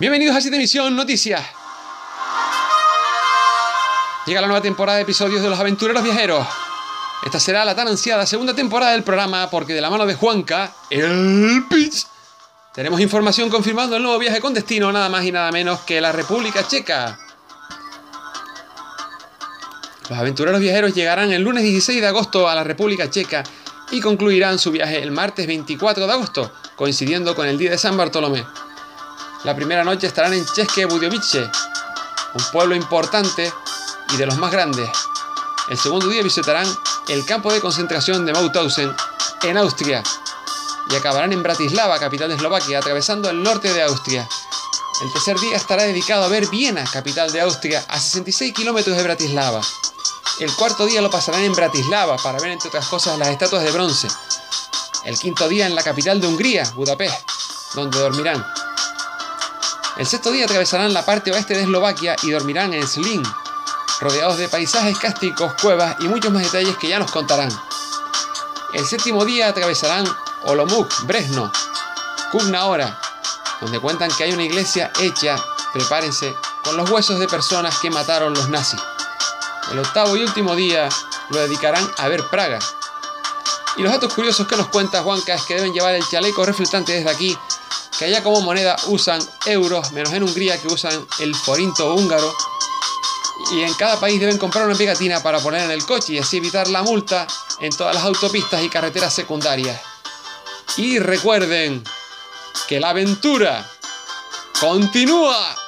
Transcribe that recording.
Bienvenidos a 7 Emisión Noticias. Llega la nueva temporada de episodios de Los Aventureros Viajeros. Esta será la tan ansiada segunda temporada del programa porque de la mano de Juanca, el pitch, tenemos información confirmando el nuevo viaje con destino nada más y nada menos que la República Checa. Los aventureros viajeros llegarán el lunes 16 de agosto a la República Checa y concluirán su viaje el martes 24 de agosto, coincidiendo con el día de San Bartolomé. La primera noche estarán en České Budějovice, un pueblo importante y de los más grandes. El segundo día visitarán el campo de concentración de Mauthausen en Austria y acabarán en Bratislava, capital de Eslovaquia, atravesando el norte de Austria. El tercer día estará dedicado a ver Viena, capital de Austria, a 66 kilómetros de Bratislava. El cuarto día lo pasarán en Bratislava para ver, entre otras cosas, las estatuas de bronce. El quinto día en la capital de Hungría, Budapest, donde dormirán. El sexto día atravesarán la parte oeste de Eslovaquia y dormirán en Slin, rodeados de paisajes cásticos, cuevas y muchos más detalles que ya nos contarán. El séptimo día atravesarán Olomouc, Bresno, Kugnaora, donde cuentan que hay una iglesia hecha, prepárense, con los huesos de personas que mataron los nazis. El octavo y último día lo dedicarán a ver Praga. Y los datos curiosos que nos cuenta Juanca es que deben llevar el chaleco reflectante desde aquí que allá como moneda usan euros, menos en Hungría que usan el forinto húngaro. Y en cada país deben comprar una pegatina para poner en el coche y así evitar la multa en todas las autopistas y carreteras secundarias. Y recuerden que la aventura continúa.